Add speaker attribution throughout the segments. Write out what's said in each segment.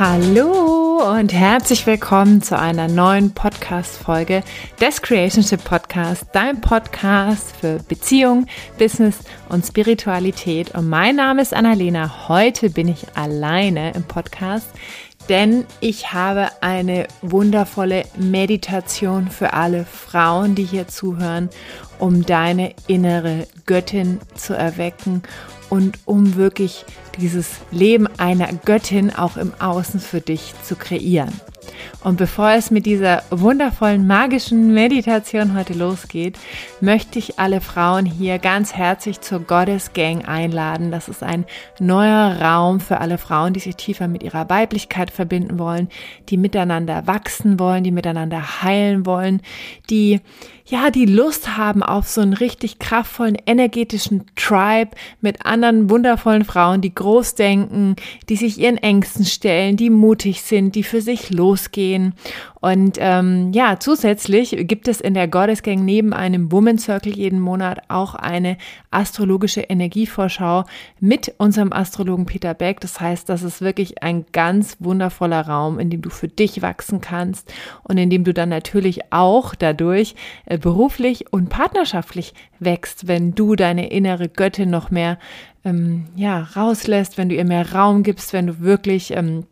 Speaker 1: Hallo und herzlich willkommen zu einer neuen Podcast-Folge des Creationship Podcast, dein Podcast für Beziehung, Business und Spiritualität. Und mein Name ist Annalena. Heute bin ich alleine im Podcast, denn ich habe eine wundervolle Meditation für alle Frauen, die hier zuhören, um deine innere Göttin zu erwecken und um wirklich dieses Leben einer Göttin auch im Außen für dich zu kreieren. Und bevor es mit dieser wundervollen magischen Meditation heute losgeht, möchte ich alle Frauen hier ganz herzlich zur Goddess Gang einladen. Das ist ein neuer Raum für alle Frauen, die sich tiefer mit ihrer Weiblichkeit verbinden wollen, die miteinander wachsen wollen, die miteinander heilen wollen, die ja, die Lust haben auf so einen richtig kraftvollen, energetischen Tribe mit anderen wundervollen Frauen, die groß denken, die sich ihren Ängsten stellen, die mutig sind, die für sich losgehen. Und ähm, ja, zusätzlich gibt es in der Goddess Gang neben einem Woman Circle jeden Monat auch eine astrologische Energievorschau mit unserem Astrologen Peter Beck. Das heißt, das ist wirklich ein ganz wundervoller Raum, in dem du für dich wachsen kannst und in dem du dann natürlich auch dadurch äh, beruflich und partnerschaftlich wächst, wenn du deine innere Göttin noch mehr ähm, ja rauslässt, wenn du ihr mehr Raum gibst, wenn du wirklich ähm,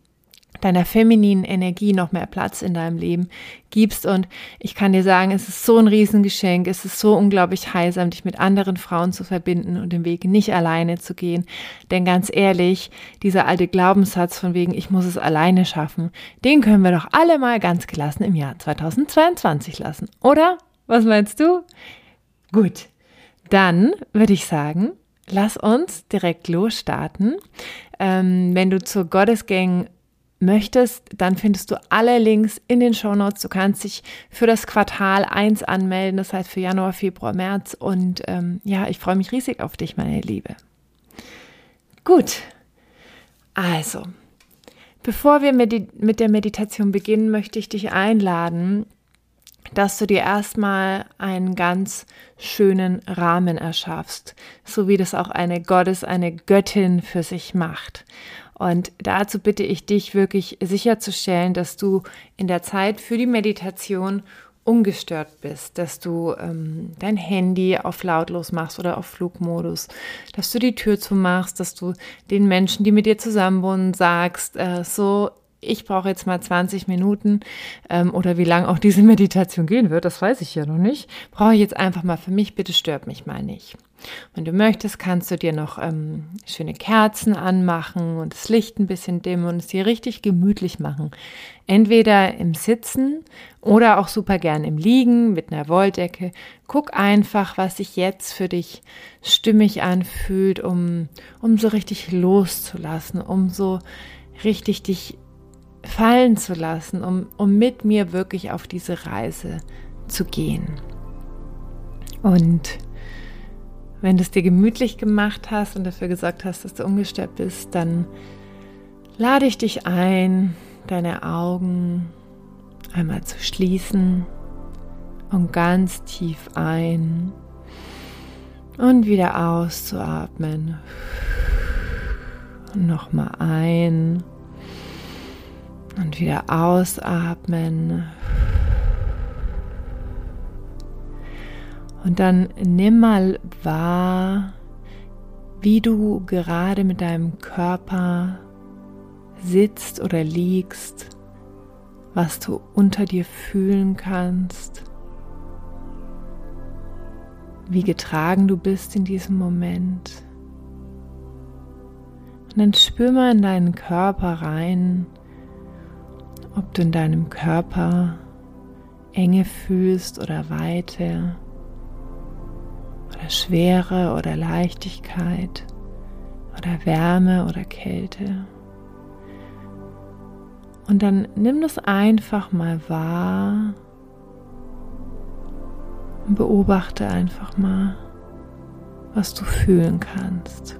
Speaker 1: deiner femininen Energie noch mehr Platz in deinem Leben gibst. Und ich kann dir sagen, es ist so ein Riesengeschenk, es ist so unglaublich heilsam, dich mit anderen Frauen zu verbinden und den Weg nicht alleine zu gehen. Denn ganz ehrlich, dieser alte Glaubenssatz von wegen, ich muss es alleine schaffen, den können wir doch alle mal ganz gelassen im Jahr 2022 lassen, oder? Was meinst du? Gut, dann würde ich sagen, lass uns direkt losstarten. Ähm, wenn du zur Goddess möchtest, dann findest du alle Links in den Show Notes. Du kannst dich für das Quartal 1 anmelden, das heißt für Januar, Februar, März. Und ähm, ja, ich freue mich riesig auf dich, meine Liebe. Gut, also, bevor wir mit der Meditation beginnen, möchte ich dich einladen, dass du dir erstmal einen ganz schönen Rahmen erschaffst, so wie das auch eine Gottes, eine Göttin für sich macht. Und dazu bitte ich dich wirklich sicherzustellen, dass du in der Zeit für die Meditation ungestört bist, dass du ähm, dein Handy auf lautlos machst oder auf Flugmodus, dass du die Tür zumachst, dass du den Menschen, die mit dir zusammen wohnen, sagst, äh, so, ich brauche jetzt mal 20 Minuten ähm, oder wie lange auch diese Meditation gehen wird, das weiß ich ja noch nicht, brauche ich jetzt einfach mal für mich, bitte stört mich mal nicht. Wenn du möchtest, kannst du dir noch ähm, schöne Kerzen anmachen und das Licht ein bisschen dimmen und es dir richtig gemütlich machen. Entweder im Sitzen oder auch super gern im Liegen mit einer Wolldecke. Guck einfach, was sich jetzt für dich stimmig anfühlt, um, um so richtig loszulassen, um so richtig dich fallen zu lassen, um, um mit mir wirklich auf diese Reise zu gehen. Und wenn du es dir gemütlich gemacht hast und dafür gesorgt hast, dass du ungestört bist, dann lade ich dich ein, deine Augen einmal zu schließen und ganz tief ein und wieder auszuatmen. Und nochmal ein und wieder ausatmen. Und dann nimm mal wahr, wie du gerade mit deinem Körper sitzt oder liegst, was du unter dir fühlen kannst, wie getragen du bist in diesem Moment. Und dann spür mal in deinen Körper rein, ob du in deinem Körper Enge fühlst oder Weite Schwere oder Leichtigkeit oder Wärme oder Kälte. Und dann nimm das einfach mal wahr und beobachte einfach mal, was du fühlen kannst.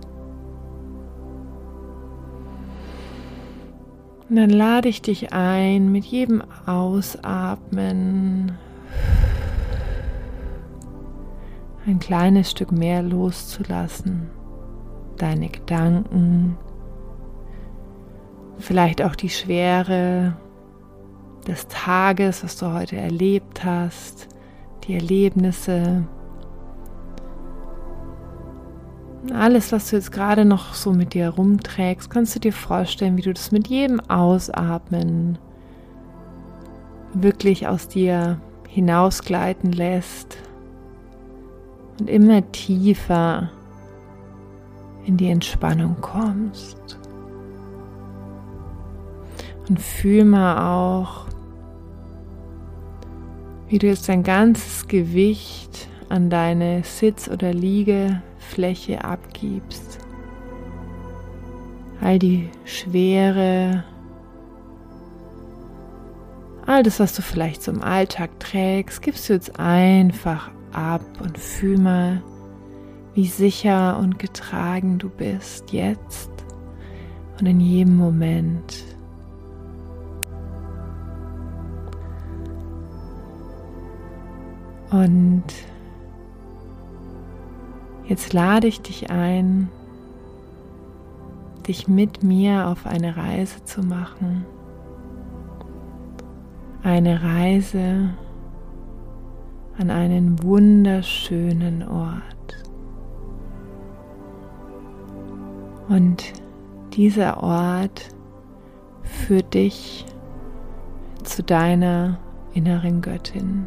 Speaker 1: Und dann lade ich dich ein, mit jedem Ausatmen ein kleines Stück mehr loszulassen, deine Gedanken, vielleicht auch die Schwere des Tages, was du heute erlebt hast, die Erlebnisse, alles, was du jetzt gerade noch so mit dir rumträgst, kannst du dir vorstellen, wie du das mit jedem Ausatmen wirklich aus dir hinausgleiten lässt und immer tiefer in die Entspannung kommst. Und fühl mal auch, wie du jetzt dein ganzes Gewicht an deine Sitz- oder Liegefläche abgibst. All die Schwere, all das, was du vielleicht zum Alltag trägst, gibst du jetzt einfach ab und fühl mal, wie sicher und getragen du bist jetzt und in jedem Moment. Und jetzt lade ich dich ein, dich mit mir auf eine Reise zu machen. Eine Reise an einen wunderschönen Ort. Und dieser Ort führt dich zu deiner inneren Göttin.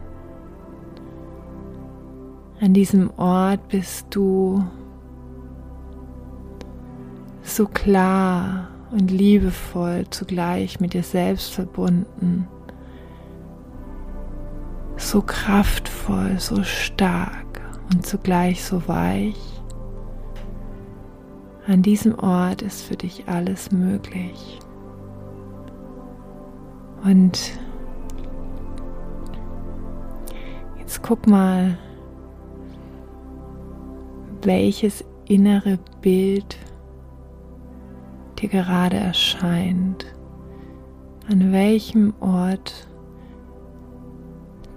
Speaker 1: An diesem Ort bist du so klar und liebevoll zugleich mit dir selbst verbunden, so kraftvoll, so stark und zugleich so weich. An diesem Ort ist für dich alles möglich. Und jetzt guck mal, welches innere Bild dir gerade erscheint, an welchem Ort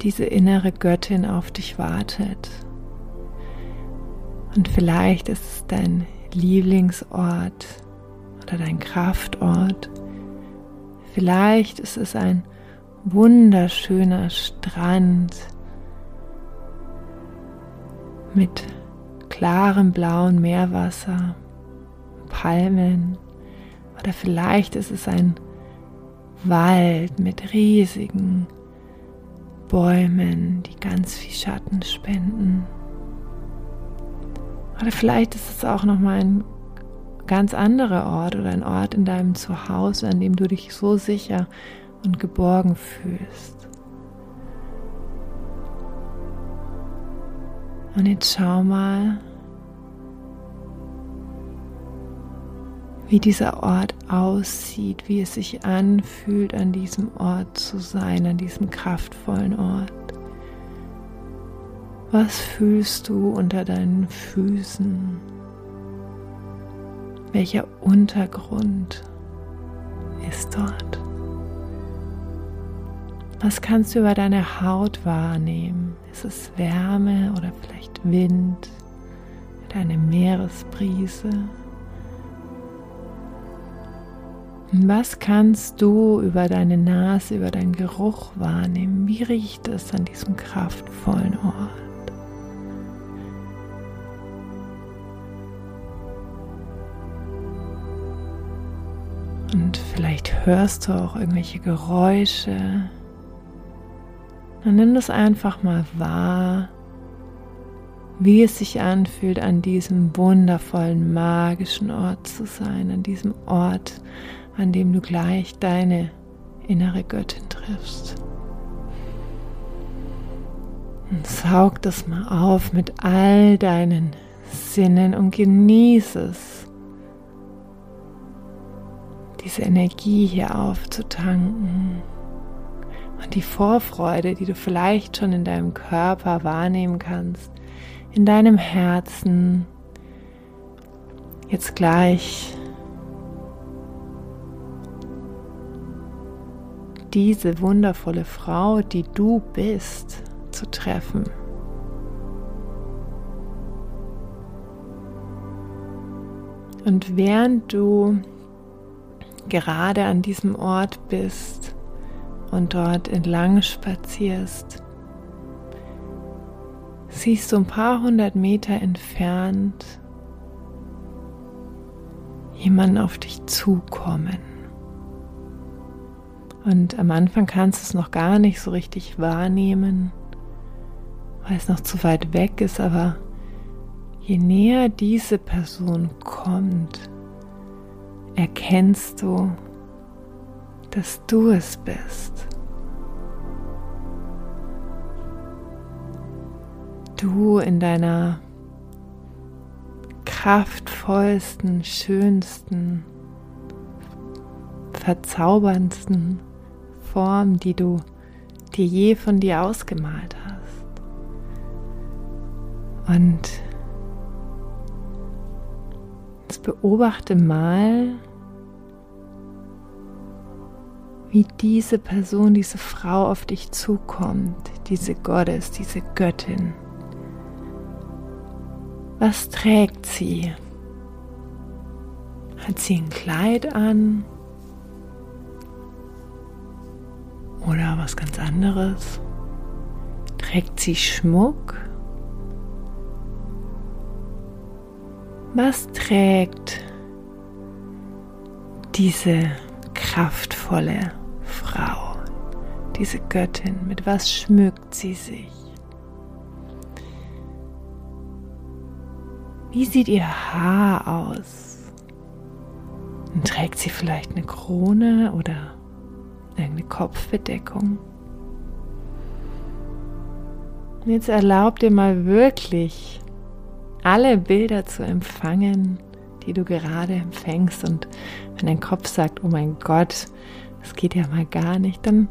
Speaker 1: diese innere Göttin auf dich wartet. Und vielleicht ist es dein Lieblingsort oder dein Kraftort. Vielleicht ist es ein wunderschöner Strand mit klarem blauen Meerwasser, Palmen oder vielleicht ist es ein Wald mit riesigen Bäumen, die ganz viel Schatten spenden. Oder vielleicht ist es auch nochmal ein ganz anderer Ort oder ein Ort in deinem Zuhause, an dem du dich so sicher und geborgen fühlst. Und jetzt schau mal, wie dieser Ort aussieht, wie es sich anfühlt, an diesem Ort zu sein, an diesem kraftvollen Ort. Was fühlst du unter deinen Füßen? Welcher Untergrund ist dort? Was kannst du über deine Haut wahrnehmen? Ist es Wärme oder vielleicht Wind oder eine Meeresbrise? Was kannst du über deine Nase, über deinen Geruch wahrnehmen? Wie riecht es an diesem kraftvollen Ort? Und vielleicht hörst du auch irgendwelche Geräusche. Dann nimm das einfach mal wahr, wie es sich anfühlt, an diesem wundervollen, magischen Ort zu sein, an diesem Ort, an dem du gleich deine innere Göttin triffst. Und saug das mal auf mit all deinen Sinnen und genieße es diese Energie hier aufzutanken und die Vorfreude, die du vielleicht schon in deinem Körper wahrnehmen kannst, in deinem Herzen, jetzt gleich diese wundervolle Frau, die du bist, zu treffen. Und während du gerade an diesem Ort bist und dort entlang spazierst, siehst du ein paar hundert Meter entfernt jemanden auf dich zukommen. Und am Anfang kannst du es noch gar nicht so richtig wahrnehmen, weil es noch zu weit weg ist, aber je näher diese Person kommt, erkennst du, dass du es bist. Du in deiner kraftvollsten, schönsten, verzauberndsten Form, die du dir je von dir ausgemalt hast. Und jetzt beobachte mal, wie diese Person, diese Frau auf dich zukommt, diese Gottes, diese Göttin. Was trägt sie? Hat sie ein Kleid an? Oder was ganz anderes? Trägt sie Schmuck? Was trägt diese kraftvolle Frau, diese Göttin? Mit was schmückt sie sich? Wie sieht ihr Haar aus? Und trägt sie vielleicht eine Krone oder irgendeine Kopfbedeckung? Und jetzt erlaub dir mal wirklich alle Bilder zu empfangen, die du gerade empfängst. Und wenn dein Kopf sagt, oh mein Gott, das geht ja mal gar nicht, dann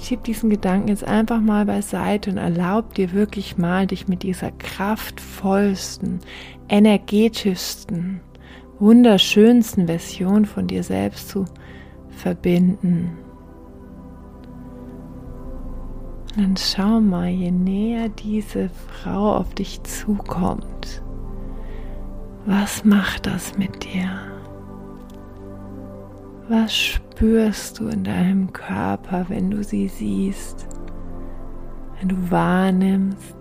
Speaker 1: Schieb diesen Gedanken jetzt einfach mal beiseite und erlaub dir wirklich mal, dich mit dieser kraftvollsten, energetischsten, wunderschönsten Version von dir selbst zu verbinden. Und dann schau mal, je näher diese Frau auf dich zukommt, was macht das mit dir? Was spürst du in deinem Körper, wenn du sie siehst, wenn du wahrnimmst,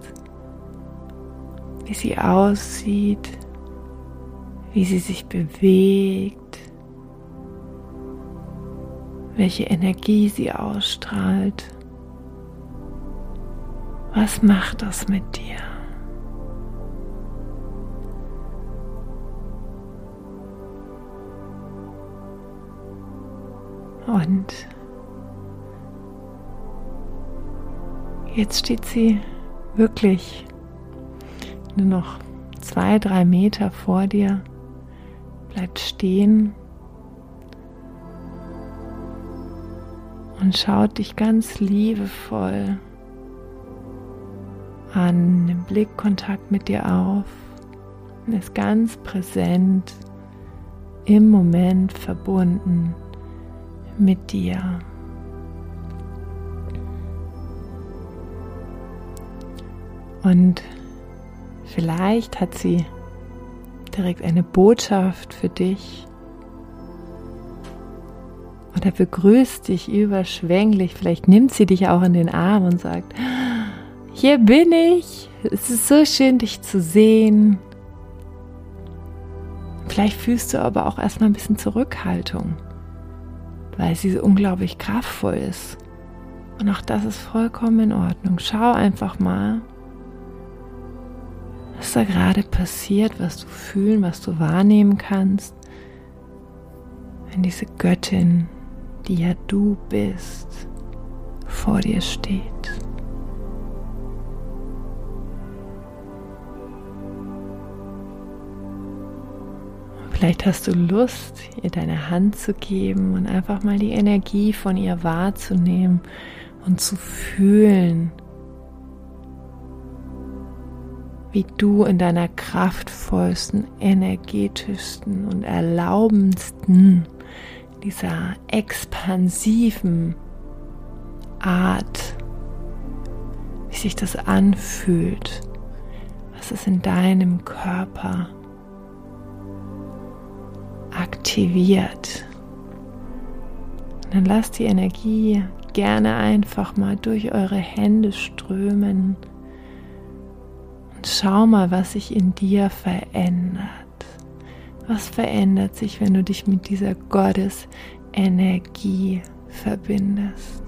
Speaker 1: wie sie aussieht, wie sie sich bewegt, welche Energie sie ausstrahlt. Was macht das mit dir? Und jetzt steht sie wirklich nur noch zwei, drei Meter vor dir, bleibt stehen und schaut dich ganz liebevoll an, nimmt Blickkontakt mit dir auf und ist ganz präsent im Moment verbunden mit dir. Und vielleicht hat sie direkt eine Botschaft für dich oder begrüßt dich überschwänglich. Vielleicht nimmt sie dich auch in den Arm und sagt, hier bin ich. Es ist so schön, dich zu sehen. Vielleicht fühlst du aber auch erstmal ein bisschen Zurückhaltung weil sie so unglaublich kraftvoll ist. Und auch das ist vollkommen in Ordnung. Schau einfach mal, was da gerade passiert, was du fühlen, was du wahrnehmen kannst, wenn diese Göttin, die ja du bist, vor dir steht. Vielleicht hast du Lust, ihr deine Hand zu geben und einfach mal die Energie von ihr wahrzunehmen und zu fühlen, wie du in deiner kraftvollsten, energetischsten und erlaubendsten, dieser expansiven Art, wie sich das anfühlt, was es in deinem Körper aktiviert. Und dann lasst die Energie gerne einfach mal durch eure Hände strömen und schau mal, was sich in dir verändert. Was verändert sich, wenn du dich mit dieser Gottesenergie verbindest?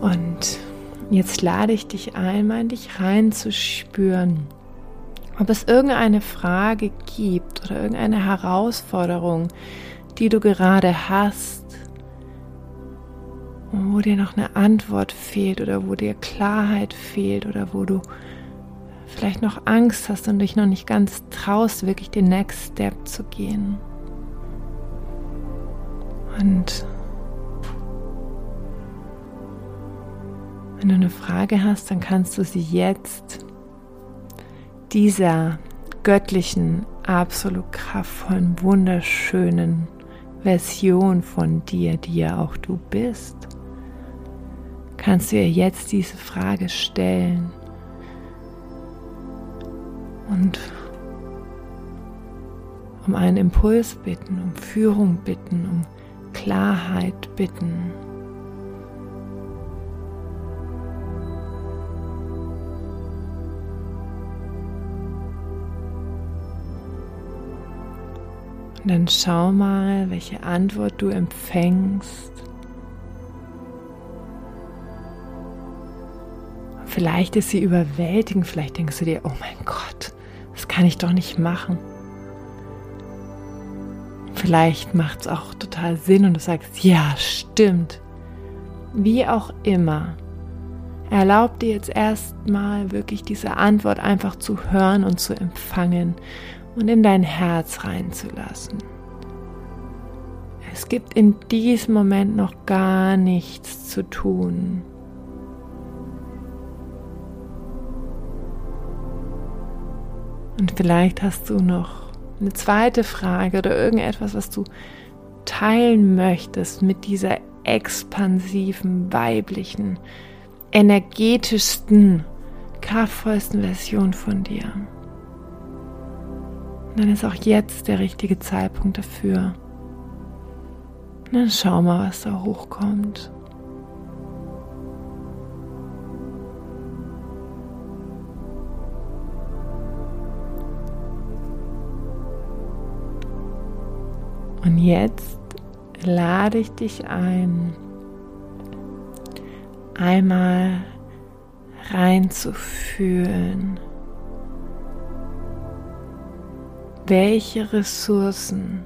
Speaker 1: Und jetzt lade ich dich ein, mal in dich reinzuspüren, ob es irgendeine Frage gibt oder irgendeine Herausforderung, die du gerade hast, wo dir noch eine Antwort fehlt oder wo dir Klarheit fehlt oder wo du vielleicht noch Angst hast und dich noch nicht ganz traust, wirklich den Next Step zu gehen. Und wenn du eine Frage hast, dann kannst du sie jetzt dieser göttlichen, absolut kraftvollen, wunderschönen Version von dir, die ja auch du bist, kannst du ihr jetzt diese Frage stellen und um einen Impuls bitten, um Führung bitten, um Klarheit bitten. Und dann schau mal, welche Antwort du empfängst. Vielleicht ist sie überwältigend, vielleicht denkst du dir, oh mein Gott, das kann ich doch nicht machen. Vielleicht macht es auch total Sinn und du sagst, ja, stimmt. Wie auch immer. Erlaub dir jetzt erstmal wirklich diese Antwort einfach zu hören und zu empfangen und in dein Herz reinzulassen. Es gibt in diesem Moment noch gar nichts zu tun. Und vielleicht hast du noch eine zweite Frage oder irgendetwas, was du teilen möchtest mit dieser expansiven, weiblichen, energetischsten, kraftvollsten Version von dir dann ist auch jetzt der richtige Zeitpunkt dafür. Und dann schau mal, was da hochkommt. Und jetzt lade ich dich ein, einmal reinzufühlen welche Ressourcen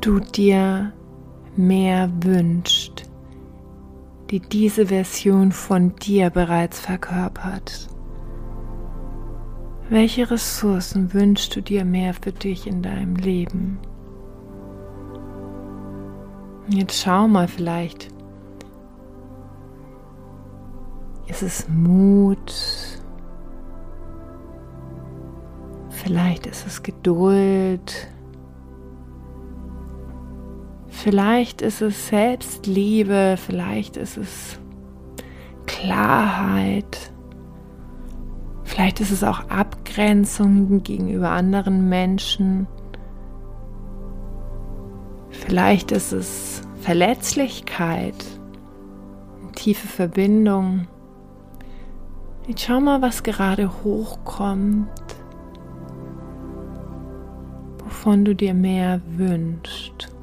Speaker 1: du dir mehr wünscht, die diese Version von dir bereits verkörpert. Welche Ressourcen wünschst du dir mehr für dich in deinem Leben? Jetzt schau mal vielleicht. Ist es Mut? Vielleicht ist es Geduld. Vielleicht ist es Selbstliebe. Vielleicht ist es Klarheit. Vielleicht ist es auch Abgrenzung gegenüber anderen Menschen. Vielleicht ist es Verletzlichkeit, tiefe Verbindung. Jetzt schau mal, was gerade hochkommt wovon du dir mehr wünschst.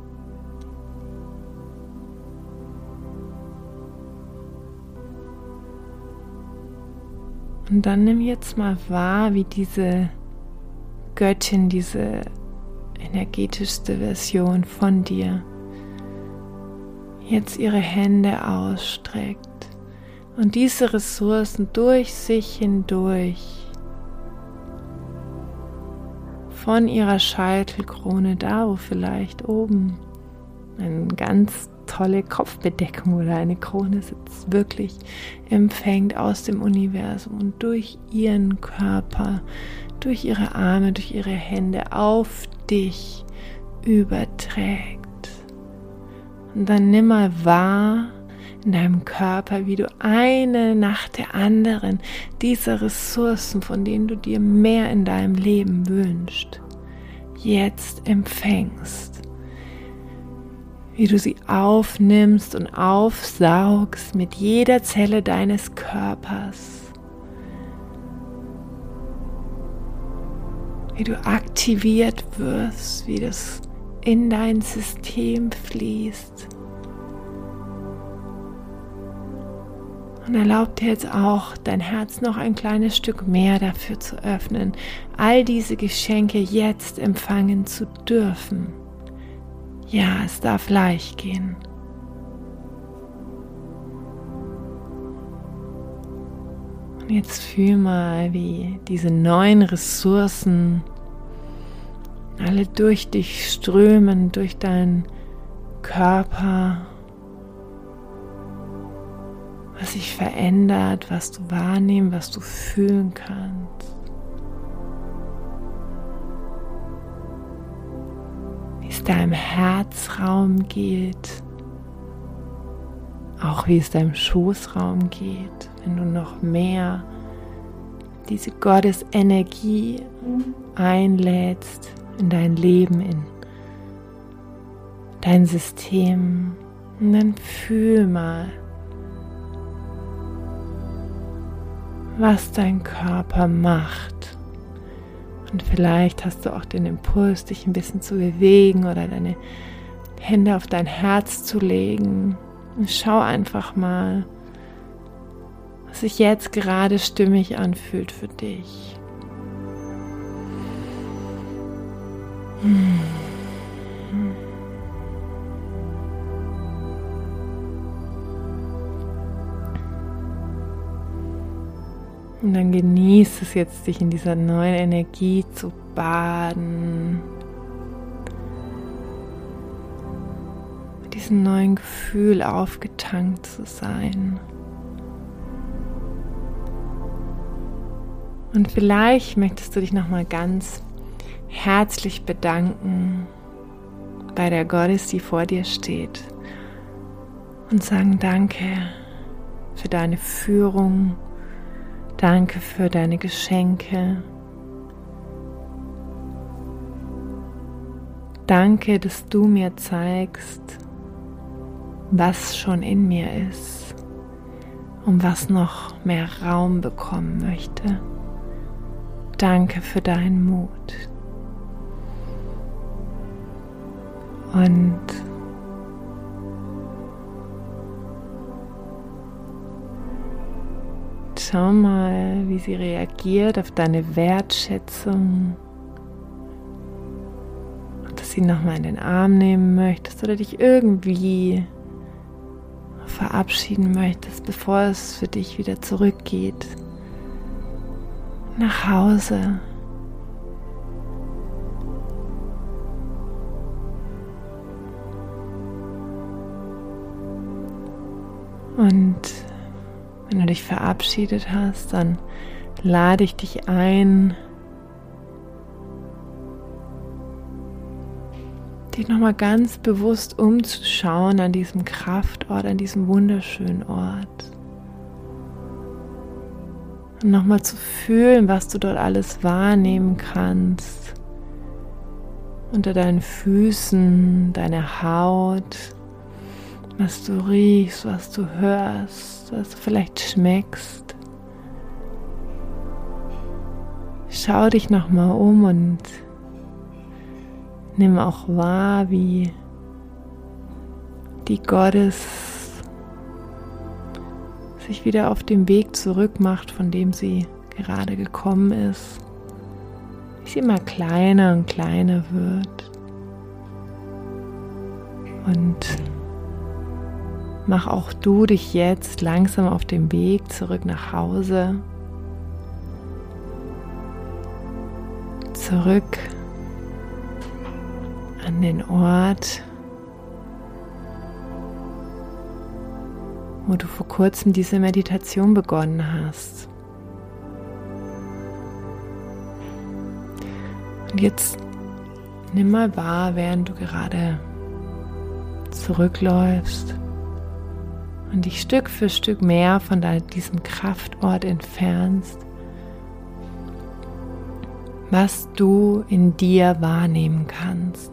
Speaker 1: Und dann nimm jetzt mal wahr, wie diese Göttin, diese energetischste Version von dir jetzt ihre Hände ausstreckt und diese Ressourcen durch sich hindurch von ihrer Scheitelkrone, da wo vielleicht oben eine ganz tolle Kopfbedeckung oder eine Krone sitzt, wirklich empfängt aus dem Universum und durch ihren Körper, durch ihre Arme, durch ihre Hände auf dich überträgt. Und dann nimm mal wahr, in deinem Körper, wie du eine nach der anderen diese Ressourcen, von denen du dir mehr in deinem Leben wünschst, jetzt empfängst. Wie du sie aufnimmst und aufsaugst mit jeder Zelle deines Körpers. Wie du aktiviert wirst, wie das in dein System fließt Und erlaub dir jetzt auch, dein Herz noch ein kleines Stück mehr dafür zu öffnen, all diese Geschenke jetzt empfangen zu dürfen. Ja, es darf leicht gehen. Und jetzt fühl mal, wie diese neuen Ressourcen alle durch dich strömen, durch deinen Körper was sich verändert, was du wahrnehmen, was du fühlen kannst. Es deinem Herzraum geht, auch wie es deinem Schoßraum geht, wenn du noch mehr diese Gottesenergie einlädst in dein Leben, in dein System. Und dann fühl mal, was dein Körper macht. Und vielleicht hast du auch den Impuls, dich ein bisschen zu bewegen oder deine Hände auf dein Herz zu legen. Und schau einfach mal, was sich jetzt gerade stimmig anfühlt für dich. Hm. Und dann genießt es jetzt, dich in dieser neuen Energie zu baden. Mit diesem neuen Gefühl aufgetankt zu sein. Und vielleicht möchtest du dich nochmal ganz herzlich bedanken bei der Goddess, die vor dir steht. Und sagen Danke für deine Führung Danke für deine Geschenke. Danke, dass du mir zeigst, was schon in mir ist und was noch mehr Raum bekommen möchte. Danke für deinen Mut. Und Schau mal, wie sie reagiert auf deine Wertschätzung. Ob du sie nochmal in den Arm nehmen möchtest oder dich irgendwie verabschieden möchtest, bevor es für dich wieder zurückgeht. Nach Hause. Und wenn du dich verabschiedet hast, dann lade ich dich ein, dich nochmal ganz bewusst umzuschauen an diesem Kraftort, an diesem wunderschönen Ort. Und nochmal zu fühlen, was du dort alles wahrnehmen kannst. Unter deinen Füßen, deine Haut, was du riechst, was du hörst, was du vielleicht schmeckst. Schau dich nochmal um und nimm auch wahr, wie die Gottes sich wieder auf dem Weg zurück macht, von dem sie gerade gekommen ist. Wie sie immer kleiner und kleiner wird. Und mach auch du dich jetzt langsam auf dem Weg zurück nach Hause. Zurück an den Ort, wo du vor kurzem diese Meditation begonnen hast. Und jetzt nimm mal wahr, während du gerade zurückläufst und dich Stück für Stück mehr von diesem Kraftort entfernst, was du in dir wahrnehmen kannst,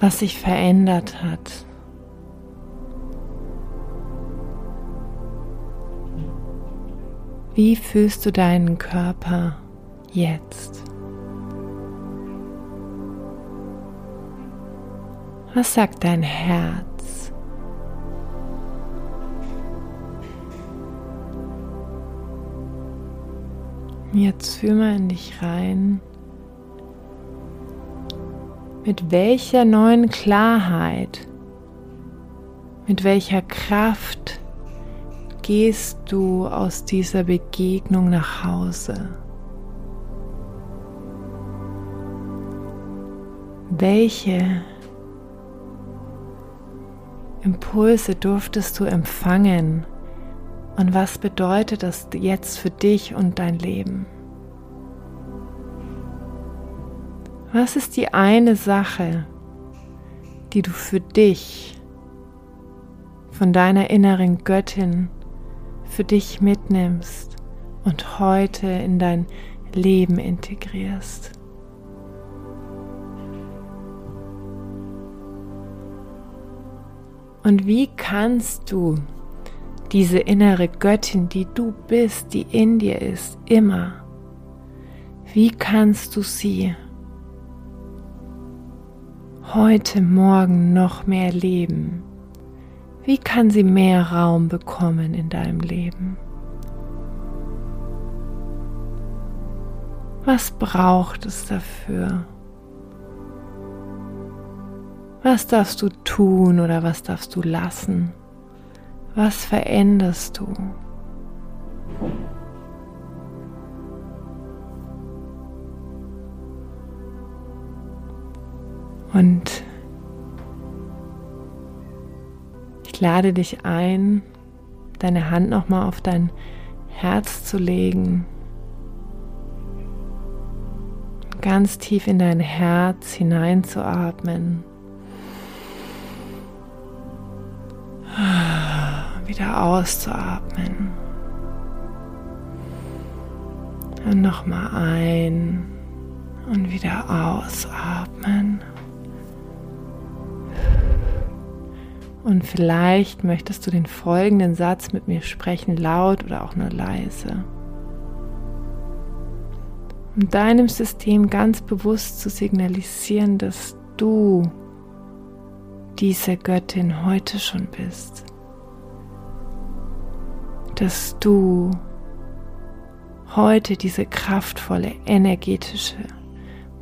Speaker 1: was sich verändert hat. Wie fühlst du deinen Körper jetzt? Was sagt dein Herz? Jetzt fühl mal in dich rein. Mit welcher neuen Klarheit, mit welcher Kraft gehst du aus dieser Begegnung nach Hause? Welche Impulse durftest du empfangen und was bedeutet das jetzt für dich und dein Leben? Was ist die eine Sache, die du für dich von deiner inneren Göttin für dich mitnimmst und heute in dein Leben integrierst? Und wie kannst du diese innere Göttin, die du bist, die in dir ist, immer, wie kannst du sie heute Morgen noch mehr leben? Wie kann sie mehr Raum bekommen in deinem Leben? Was braucht es dafür? Was darfst du tun oder was darfst du lassen? Was veränderst du? Und ich lade dich ein, deine Hand nochmal auf dein Herz zu legen, ganz tief in dein Herz hineinzuatmen. Wieder auszuatmen. Und nochmal ein und wieder ausatmen. Und vielleicht möchtest du den folgenden Satz mit mir sprechen, laut oder auch nur leise. Um deinem System ganz bewusst zu signalisieren, dass du diese Göttin heute schon bist dass du heute diese kraftvolle, energetische,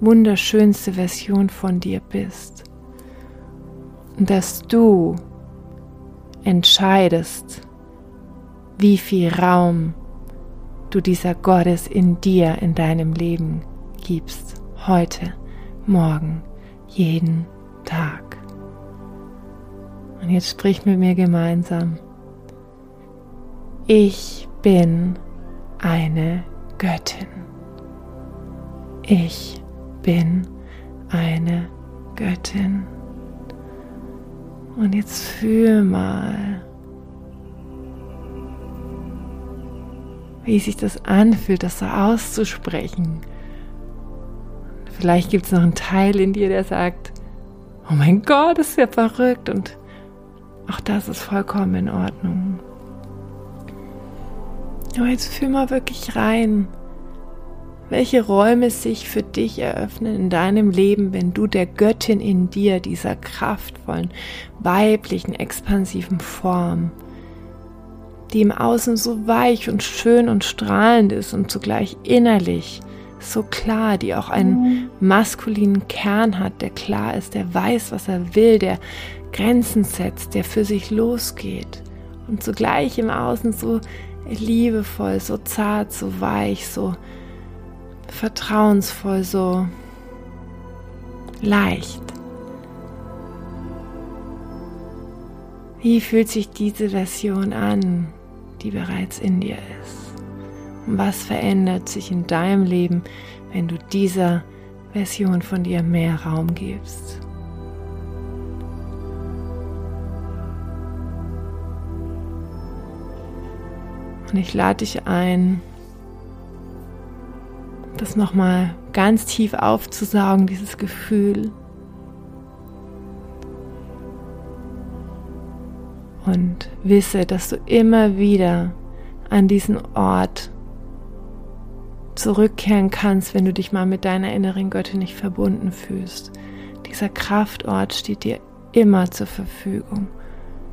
Speaker 1: wunderschönste Version von dir bist. Und dass du entscheidest, wie viel Raum du dieser Gottes in dir, in deinem Leben gibst. Heute, morgen, jeden Tag. Und jetzt sprich mit mir gemeinsam. Ich bin eine Göttin. Ich bin eine Göttin. Und jetzt fühl mal, wie sich das anfühlt, das so auszusprechen. Vielleicht gibt es noch einen Teil in dir, der sagt, oh mein Gott, das ist ja verrückt und auch das ist vollkommen in Ordnung. Aber jetzt fühl mal wirklich rein, welche Räume sich für dich eröffnen in deinem Leben, wenn du der Göttin in dir, dieser kraftvollen, weiblichen, expansiven Form, die im Außen so weich und schön und strahlend ist und zugleich innerlich so klar, die auch einen maskulinen Kern hat, der klar ist, der weiß, was er will, der Grenzen setzt, der für sich losgeht und zugleich im Außen so liebevoll, so zart, so weich, so vertrauensvoll, so leicht. Wie fühlt sich diese Version an, die bereits in dir ist? Und was verändert sich in deinem Leben, wenn du dieser Version von dir mehr Raum gibst? Und ich lade dich ein, das nochmal ganz tief aufzusaugen, dieses Gefühl. Und wisse, dass du immer wieder an diesen Ort zurückkehren kannst, wenn du dich mal mit deiner inneren Göttin nicht verbunden fühlst. Dieser Kraftort steht dir immer zur Verfügung.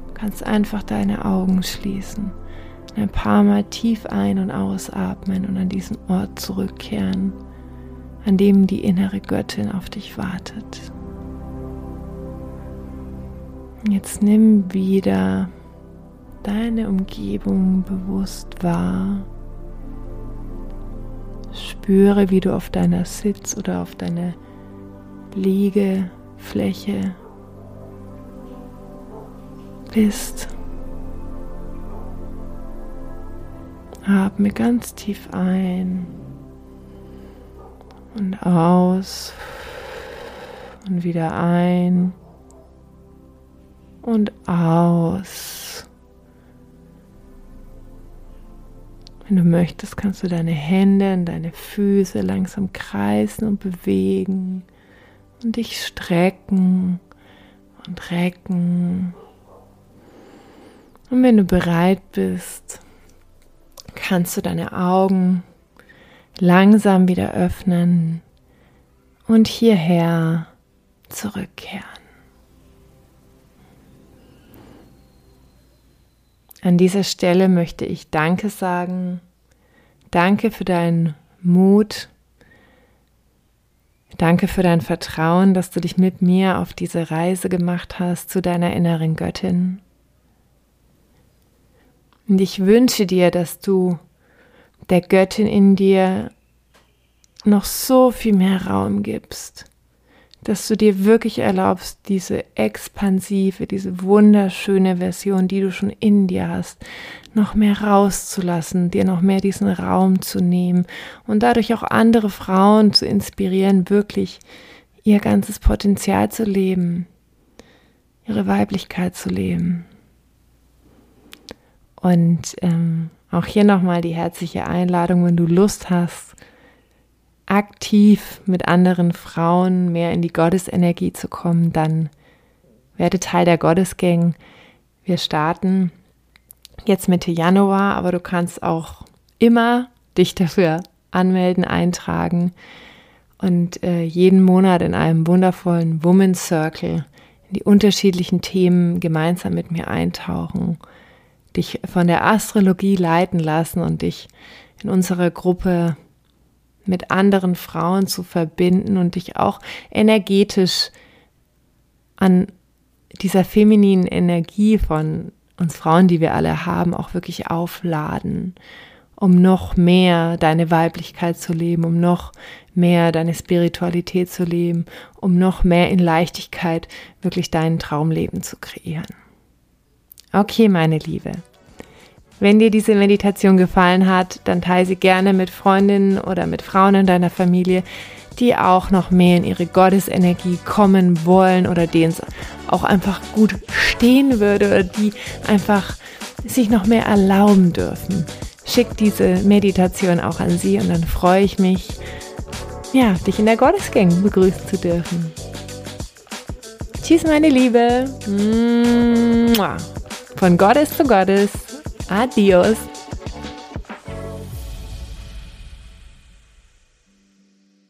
Speaker 1: Du kannst einfach deine Augen schließen, ein paar Mal tief ein- und ausatmen und an diesen Ort zurückkehren, an dem die innere Göttin auf dich wartet. Jetzt nimm wieder deine Umgebung bewusst wahr. Spüre, wie du auf deiner Sitz- oder auf deiner Liegefläche bist. Atme ganz tief ein und aus und wieder ein und aus. Wenn du möchtest, kannst du deine Hände und deine Füße langsam kreisen und bewegen und dich strecken und recken. Und wenn du bereit bist, kannst du deine Augen langsam wieder öffnen und hierher zurückkehren. An dieser Stelle möchte ich Danke sagen. Danke für deinen Mut. Danke für dein Vertrauen, dass du dich mit mir auf diese Reise gemacht hast zu deiner inneren Göttin. Und ich wünsche dir, dass du der Göttin in dir noch so viel mehr Raum gibst, dass du dir wirklich erlaubst, diese expansive, diese wunderschöne Version, die du schon in dir hast, noch mehr rauszulassen, dir noch mehr diesen Raum zu nehmen und dadurch auch andere Frauen zu inspirieren, wirklich ihr ganzes Potenzial zu leben, ihre Weiblichkeit zu leben. Und ähm, auch hier nochmal die herzliche Einladung, wenn du Lust hast, aktiv mit anderen Frauen mehr in die Gottesenergie zu kommen, dann werde Teil der Gottesgang. Wir starten jetzt Mitte Januar, aber du kannst auch immer dich dafür anmelden, eintragen und äh, jeden Monat in einem wundervollen Women's Circle in die unterschiedlichen Themen gemeinsam mit mir eintauchen, dich von der Astrologie leiten lassen und dich in unserer Gruppe mit anderen Frauen zu verbinden und dich auch energetisch an dieser femininen Energie von uns Frauen, die wir alle haben, auch wirklich aufladen, um noch mehr deine Weiblichkeit zu leben, um noch mehr deine Spiritualität zu leben, um noch mehr in Leichtigkeit wirklich dein Traumleben zu kreieren. Okay, meine Liebe. Wenn dir diese Meditation gefallen hat, dann teile sie gerne mit Freundinnen oder mit Frauen in deiner Familie, die auch noch mehr in ihre Gottesenergie kommen wollen oder denen es auch einfach gut stehen würde oder die einfach sich noch mehr erlauben dürfen. Schick diese Meditation auch an sie und dann freue ich mich, ja, dich in der Gottesgang begrüßen zu dürfen. Tschüss, meine Liebe. Von Gottes zu Gottes. Adios.